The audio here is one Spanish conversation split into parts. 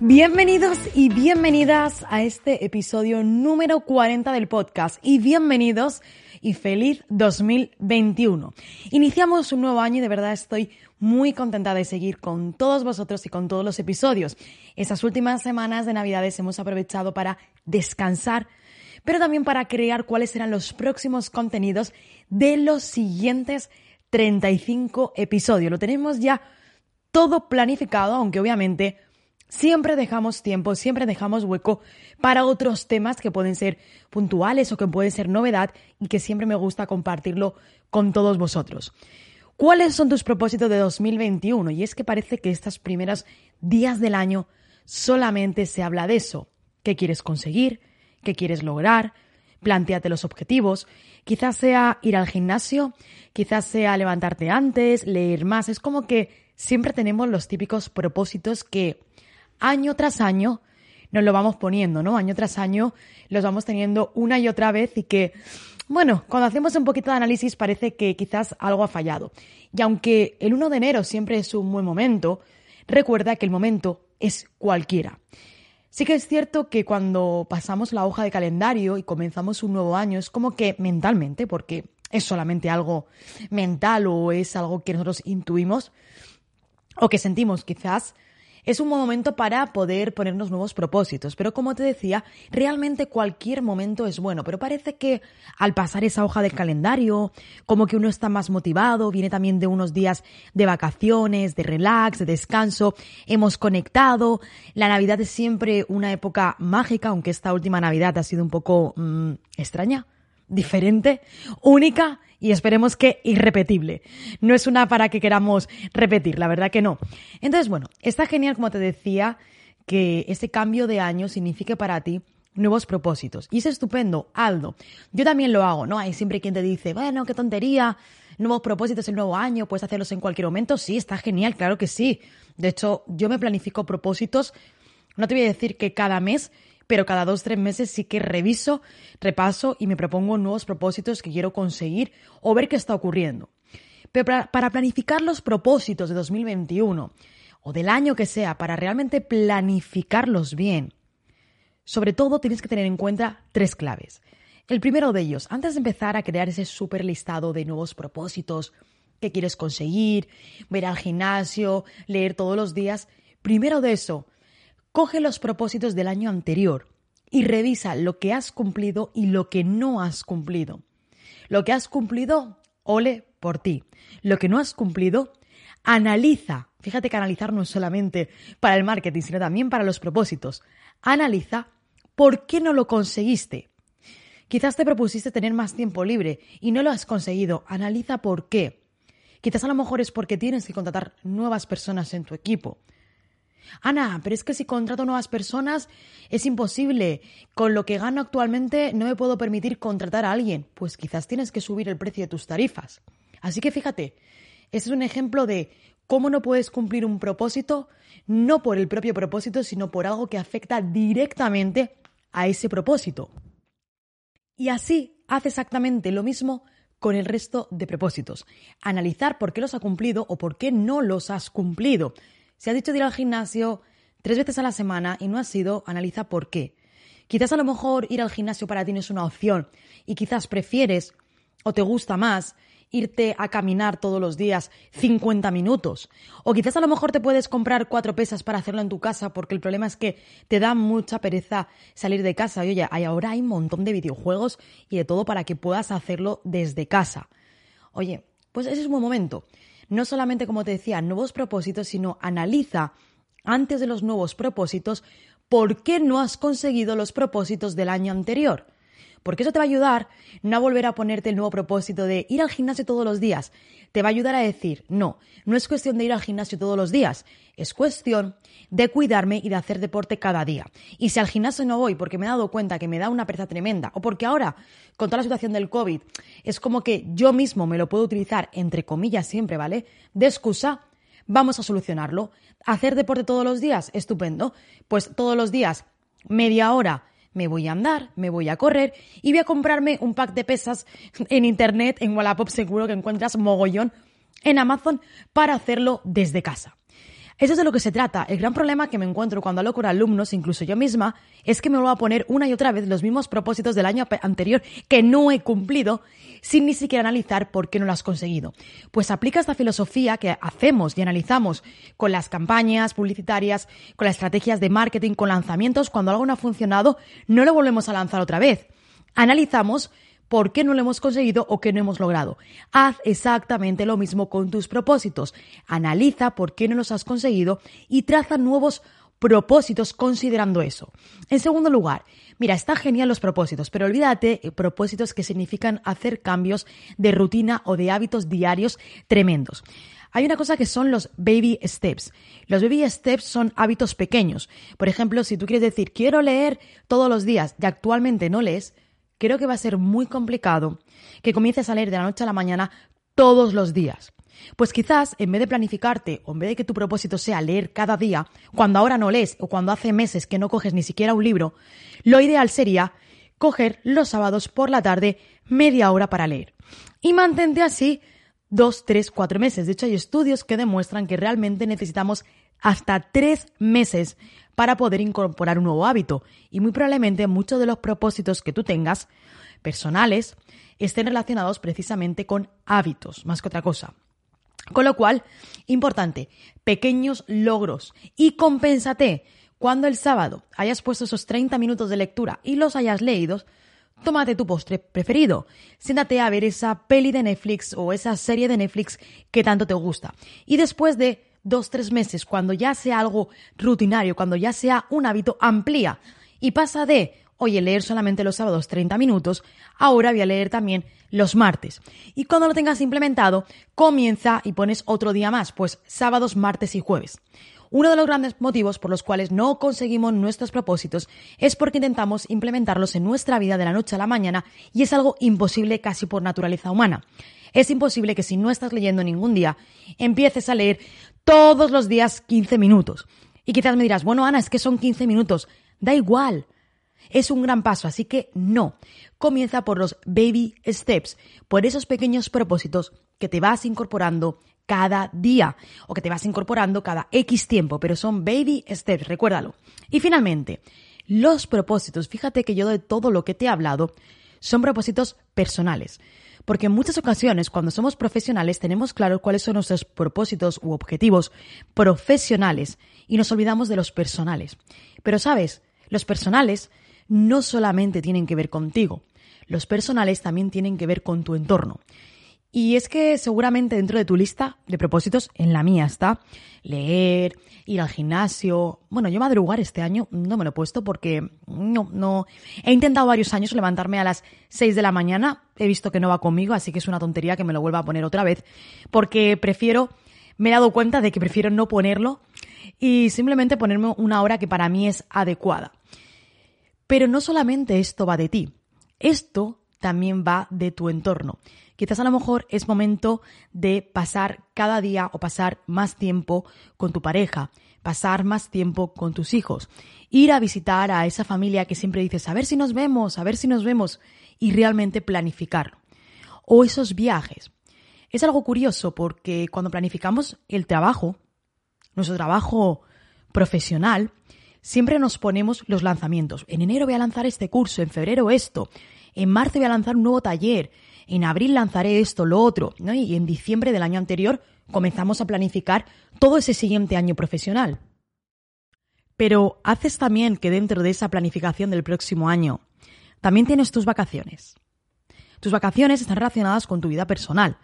Bienvenidos y bienvenidas a este episodio número 40 del podcast y bienvenidos y feliz 2021. Iniciamos un nuevo año y de verdad estoy muy contenta de seguir con todos vosotros y con todos los episodios. Estas últimas semanas de Navidades hemos aprovechado para descansar, pero también para crear cuáles serán los próximos contenidos de los siguientes 35 episodios. Lo tenemos ya todo planificado, aunque obviamente siempre dejamos tiempo, siempre dejamos hueco para otros temas que pueden ser puntuales o que pueden ser novedad y que siempre me gusta compartirlo con todos vosotros. ¿Cuáles son tus propósitos de 2021? Y es que parece que estas primeras días del año solamente se habla de eso. ¿Qué quieres conseguir? ¿Qué quieres lograr? Plantéate los objetivos. Quizás sea ir al gimnasio, quizás sea levantarte antes, leer más. Es como que siempre tenemos los típicos propósitos que año tras año nos lo vamos poniendo, ¿no? Año tras año los vamos teniendo una y otra vez y que, bueno, cuando hacemos un poquito de análisis parece que quizás algo ha fallado. Y aunque el 1 de enero siempre es un buen momento, recuerda que el momento es cualquiera. Sí que es cierto que cuando pasamos la hoja de calendario y comenzamos un nuevo año, es como que mentalmente, porque es solamente algo mental o es algo que nosotros intuimos o que sentimos quizás, es un momento para poder ponernos nuevos propósitos, pero como te decía, realmente cualquier momento es bueno, pero parece que al pasar esa hoja del calendario, como que uno está más motivado, viene también de unos días de vacaciones, de relax, de descanso, hemos conectado, la Navidad es siempre una época mágica, aunque esta última Navidad ha sido un poco mm, extraña, diferente, única y esperemos que irrepetible. No es una para que queramos repetir, la verdad que no. Entonces, bueno, está genial, como te decía, que ese cambio de año signifique para ti nuevos propósitos. Y es estupendo, Aldo. Yo también lo hago, ¿no? Hay siempre quien te dice, bueno, qué tontería, nuevos propósitos el nuevo año, puedes hacerlos en cualquier momento. Sí, está genial, claro que sí. De hecho, yo me planifico propósitos, no te voy a decir que cada mes, pero cada dos o tres meses sí que reviso, repaso y me propongo nuevos propósitos que quiero conseguir o ver qué está ocurriendo. Pero para, planificar los propósitos de 2021 o del año que sea, para realmente planificarlos bien, sobre todo tienes que tener en cuenta tres claves. El primero de ellos, antes de empezar a crear ese súper listado de nuevos propósitos que quieres conseguir, ver al gimnasio, leer todos los días, primero de eso, Coge los propósitos del año anterior y revisa lo que has cumplido y lo que no has cumplido. Lo que has cumplido, ole por ti. Lo que no has cumplido, analiza. Fíjate que analizar no es solamente para el marketing, sino también para los propósitos. Analiza por qué no lo conseguiste. Quizás te propusiste tener más tiempo libre y no lo has conseguido. Analiza por qué. Quizás a lo mejor es porque tienes que contratar nuevas personas en tu equipo. Ana, pero es que si contrato nuevas personas es imposible. Con lo que gano actualmente no me puedo permitir contratar a alguien. Pues quizás tienes que subir el precio de tus tarifas. Así que fíjate, ese es un ejemplo de cómo no puedes cumplir un propósito, no por el propio propósito, sino por algo que afecta directamente a ese propósito. Y así hace exactamente lo mismo con el resto de propósitos. Analizar por qué los ha cumplido o por qué no los has cumplido. Si has dicho de ir al gimnasio tres veces a la semana y no has ido, analiza por qué. Quizás a lo mejor ir al gimnasio para ti no es una opción y quizás prefieres o te gusta más irte a caminar todos los días 50 minutos. O quizás a lo mejor te puedes comprar cuatro pesas para hacerlo en tu casa porque el problema es que te da mucha pereza salir de casa. Y oye, ahora hay un montón de videojuegos y de todo para que puedas hacerlo desde casa. Oye, pues ese es un buen momento no solamente, como te decía, nuevos propósitos, sino analiza antes de los nuevos propósitos por qué no has conseguido los propósitos del año anterior. Porque eso te va a ayudar no a volver a ponerte el nuevo propósito de ir al gimnasio todos los días. Te va a ayudar a decir, no, no es cuestión de ir al gimnasio todos los días, es cuestión de cuidarme y de hacer deporte cada día. Y si al gimnasio no voy porque me he dado cuenta que me da una pereza tremenda, o porque ahora, con toda la situación del COVID, es como que yo mismo me lo puedo utilizar, entre comillas siempre, ¿vale? De excusa, vamos a solucionarlo. ¿Hacer deporte todos los días? Estupendo. Pues todos los días, media hora, me voy a andar, me voy a correr y voy a comprarme un pack de pesas en internet, en Wallapop seguro que encuentras mogollón en Amazon para hacerlo desde casa. Eso es de lo que se trata. El gran problema que me encuentro cuando hablo con alumnos, incluso yo misma, es que me vuelvo a poner una y otra vez los mismos propósitos del año anterior que no he cumplido sin ni siquiera analizar por qué no lo has conseguido. Pues aplica esta filosofía que hacemos y analizamos con las campañas publicitarias, con las estrategias de marketing, con lanzamientos. Cuando algo no ha funcionado, no lo volvemos a lanzar otra vez. Analizamos por qué no lo hemos conseguido o qué no hemos logrado. Haz exactamente lo mismo con tus propósitos. Analiza por qué no los has conseguido y traza nuevos propósitos considerando eso. En segundo lugar, mira, está genial los propósitos, pero olvídate de propósitos que significan hacer cambios de rutina o de hábitos diarios tremendos. Hay una cosa que son los baby steps. Los baby steps son hábitos pequeños. Por ejemplo, si tú quieres decir, quiero leer todos los días y actualmente no lees, creo que va a ser muy complicado que comiences a leer de la noche a la mañana todos los días. Pues quizás en vez de planificarte o en vez de que tu propósito sea leer cada día, cuando ahora no lees o cuando hace meses que no coges ni siquiera un libro, lo ideal sería coger los sábados por la tarde media hora para leer. Y mantente así dos, tres, cuatro meses. De hecho, hay estudios que demuestran que realmente necesitamos hasta tres meses para poder incorporar un nuevo hábito. Y muy probablemente muchos de los propósitos que tú tengas personales estén relacionados precisamente con hábitos, más que otra cosa. Con lo cual, importante, pequeños logros y compénsate. Cuando el sábado hayas puesto esos 30 minutos de lectura y los hayas leído, tómate tu postre preferido. Siéntate a ver esa peli de Netflix o esa serie de Netflix que tanto te gusta. Y después de dos, tres meses, cuando ya sea algo rutinario, cuando ya sea un hábito, amplía y pasa de, oye, leer solamente los sábados 30 minutos, ahora voy a leer también los martes. Y cuando lo tengas implementado, comienza y pones otro día más, pues sábados, martes y jueves. Uno de los grandes motivos por los cuales no conseguimos nuestros propósitos es porque intentamos implementarlos en nuestra vida de la noche a la mañana y es algo imposible casi por naturaleza humana. Es imposible que si no estás leyendo ningún día, empieces a leer todos los días 15 minutos. Y quizás me dirás, bueno, Ana, es que son 15 minutos. Da igual. Es un gran paso, así que no. Comienza por los baby steps, por esos pequeños propósitos que te vas incorporando cada día o que te vas incorporando cada X tiempo, pero son baby steps, recuérdalo. Y finalmente, los propósitos. Fíjate que yo de todo lo que te he hablado son propósitos personales. Porque en muchas ocasiones, cuando somos profesionales, tenemos claro cuáles son nuestros propósitos u objetivos profesionales y nos olvidamos de los personales. Pero sabes, los personales no solamente tienen que ver contigo, los personales también tienen que ver con tu entorno. Y es que seguramente dentro de tu lista de propósitos, en la mía está leer, ir al gimnasio. Bueno, yo madrugar este año no me lo he puesto porque no, no. He intentado varios años levantarme a las 6 de la mañana. He visto que no va conmigo, así que es una tontería que me lo vuelva a poner otra vez. Porque prefiero, me he dado cuenta de que prefiero no ponerlo y simplemente ponerme una hora que para mí es adecuada. Pero no solamente esto va de ti. Esto también va de tu entorno. Quizás a lo mejor es momento de pasar cada día o pasar más tiempo con tu pareja, pasar más tiempo con tus hijos, ir a visitar a esa familia que siempre dices, a ver si nos vemos, a ver si nos vemos, y realmente planificarlo. O esos viajes. Es algo curioso porque cuando planificamos el trabajo, nuestro trabajo profesional, siempre nos ponemos los lanzamientos. En enero voy a lanzar este curso, en febrero esto, en marzo voy a lanzar un nuevo taller, en abril lanzaré esto, lo otro, ¿no? Y en diciembre del año anterior comenzamos a planificar todo ese siguiente año profesional. Pero haces también que dentro de esa planificación del próximo año, también tienes tus vacaciones. Tus vacaciones están relacionadas con tu vida personal.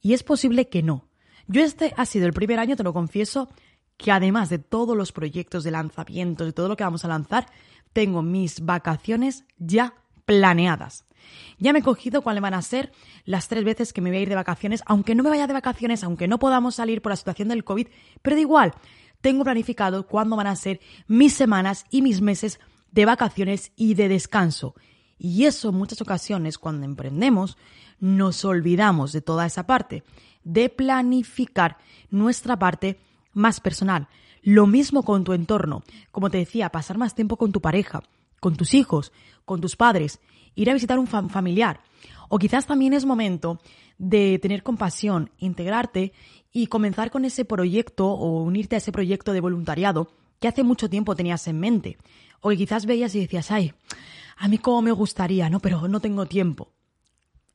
Y es posible que no. Yo este ha sido el primer año, te lo confieso, que además de todos los proyectos de lanzamientos, de todo lo que vamos a lanzar, tengo mis vacaciones ya planeadas. Ya me he cogido cuáles van a ser las tres veces que me voy a ir de vacaciones, aunque no me vaya de vacaciones, aunque no podamos salir por la situación del COVID, pero da igual, tengo planificado cuándo van a ser mis semanas y mis meses de vacaciones y de descanso. Y eso en muchas ocasiones cuando emprendemos nos olvidamos de toda esa parte, de planificar nuestra parte más personal. Lo mismo con tu entorno, como te decía, pasar más tiempo con tu pareja, con tus hijos, con tus padres, ir a visitar un familiar. O quizás también es momento de tener compasión, integrarte y comenzar con ese proyecto o unirte a ese proyecto de voluntariado que hace mucho tiempo tenías en mente. O que quizás veías y decías, ay, a mí como me gustaría, ¿no? Pero no tengo tiempo.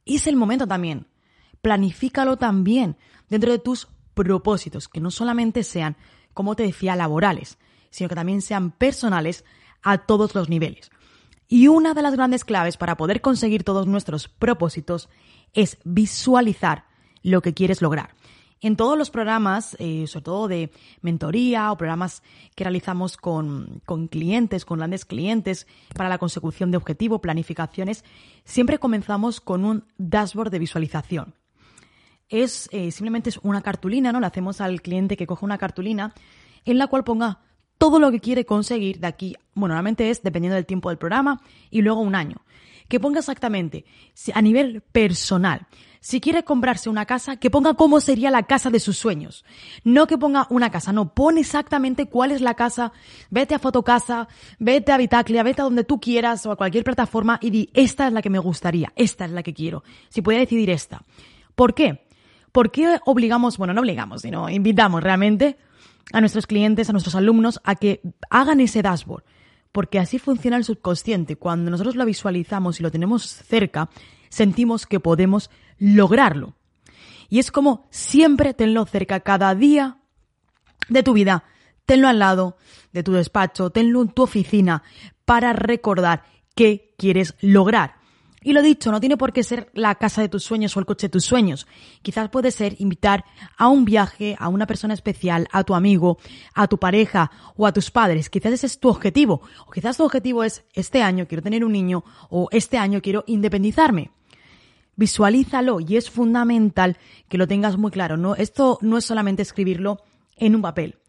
Es el momento también. Planifícalo también dentro de tus propósitos, que no solamente sean, como te decía, laborales, sino que también sean personales a todos los niveles. Y una de las grandes claves para poder conseguir todos nuestros propósitos es visualizar lo que quieres lograr. En todos los programas, eh, sobre todo de mentoría o programas que realizamos con, clientes, con grandes clientes, para la consecución de objetivo, planificaciones, siempre comenzamos con un dashboard de visualización. Es eh, simplemente es una cartulina, ¿no? Le hacemos al cliente que coja una cartulina en la cual ponga todo lo que quiere conseguir de aquí, bueno, normalmente es dependiendo del tiempo del programa y luego un año. Que ponga exactamente a nivel personal. Si quiere comprarse una casa, que ponga cómo sería la casa de sus sueños. No que ponga una casa, no, pone exactamente cuál es la casa. Vete a Fotocasa, vete a Vitaclia, vete a donde tú quieras o a cualquier plataforma y di, esta es la que me gustaría, esta es la que quiero. Si puede decidir esta. ¿Por qué? ¿Por qué obligamos, bueno, no obligamos, sino invitamos realmente a nuestros clientes, a nuestros alumnos, a que hagan ese dashboard. Porque así funciona el subconsciente. Cuando nosotros lo visualizamos y lo tenemos cerca, sentimos que podemos lograrlo. Y es como siempre tenlo cerca cada día de tu vida. Tenlo al lado de tu despacho, tenlo en tu oficina para recordar qué quieres lograr. Y lo dicho, no tiene por qué ser la casa de tus sueños o el coche de tus sueños. Quizás puede ser invitar a un viaje a una persona especial, a tu amigo, a tu pareja o a tus padres. Quizás ese es tu objetivo. O quizás tu objetivo es este año quiero tener un niño o este año quiero independizarme. Visualízalo y es fundamental que lo tengas muy claro. No, esto no es solamente escribirlo en un papel.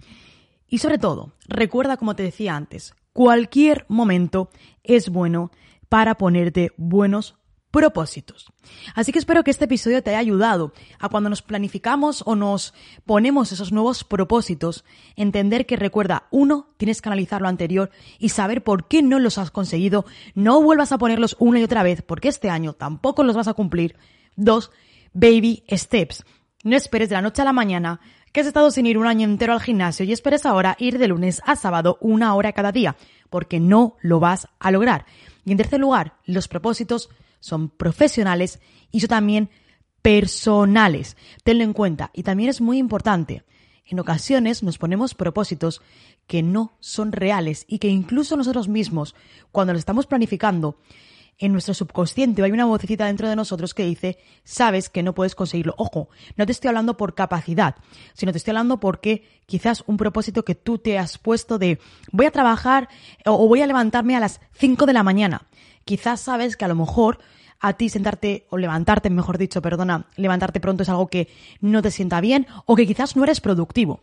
Y sobre todo, recuerda como te decía antes, cualquier momento es bueno para ponerte buenos propósitos. Así que espero que este episodio te haya ayudado a cuando nos planificamos o nos ponemos esos nuevos propósitos, entender que recuerda, uno, tienes que analizar lo anterior y saber por qué no los has conseguido, no vuelvas a ponerlos una y otra vez porque este año tampoco los vas a cumplir. Dos, baby steps. No esperes de la noche a la mañana que has estado sin ir un año entero al gimnasio y esperes ahora ir de lunes a sábado una hora cada día, porque no lo vas a lograr. Y en tercer lugar, los propósitos son profesionales y son también personales. Tenlo en cuenta. Y también es muy importante. En ocasiones nos ponemos propósitos que no son reales y que incluso nosotros mismos, cuando los estamos planificando, en nuestro subconsciente hay una vocecita dentro de nosotros que dice, sabes que no puedes conseguirlo. Ojo, no te estoy hablando por capacidad, sino te estoy hablando porque quizás un propósito que tú te has puesto de voy a trabajar o voy a levantarme a las 5 de la mañana. Quizás sabes que a lo mejor a ti sentarte o levantarte, mejor dicho, perdona, levantarte pronto es algo que no te sienta bien o que quizás no eres productivo.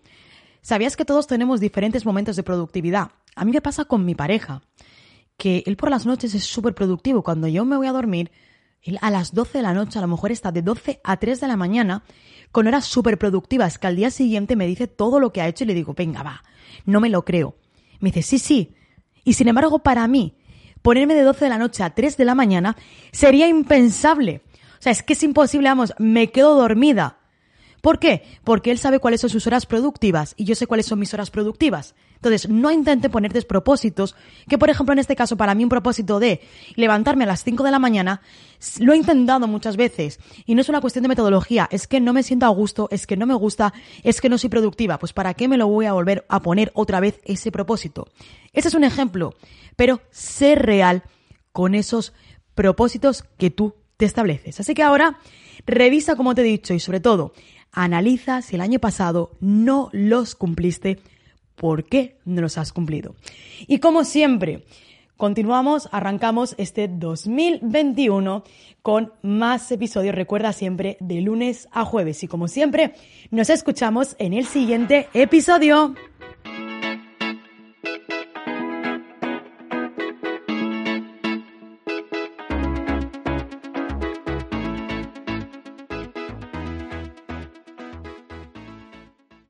¿Sabías que todos tenemos diferentes momentos de productividad? A mí me pasa con mi pareja que él por las noches es súper productivo. Cuando yo me voy a dormir, él a las 12 de la noche, a lo mejor está de 12 a 3 de la mañana, con horas súper productivas, que al día siguiente me dice todo lo que ha hecho y le digo, venga, va, no me lo creo. Me dice, sí, sí. Y sin embargo, para mí, ponerme de 12 de la noche a 3 de la mañana sería impensable. O sea, es que es imposible, vamos, me quedo dormida. ¿Por qué? Porque él sabe cuáles son sus horas productivas y yo sé cuáles son mis horas productivas. Entonces, no intente poner despropósitos, que por ejemplo en este caso para mí un propósito de levantarme a las 5 de la mañana, lo he intentado muchas veces y no es una cuestión de metodología, es que no me siento a gusto, es que no me gusta, es que no soy productiva, pues ¿para qué me lo voy a volver a poner otra vez ese propósito? Ese es un ejemplo, pero sé real con esos propósitos que tú te estableces. Así que ahora revisa como te he dicho y sobre todo analiza si el año pasado no los cumpliste, por qué no los has cumplido. Y como siempre, continuamos, arrancamos este 2021 con más episodios. Recuerda siempre de lunes a jueves. Y como siempre, nos escuchamos en el siguiente episodio.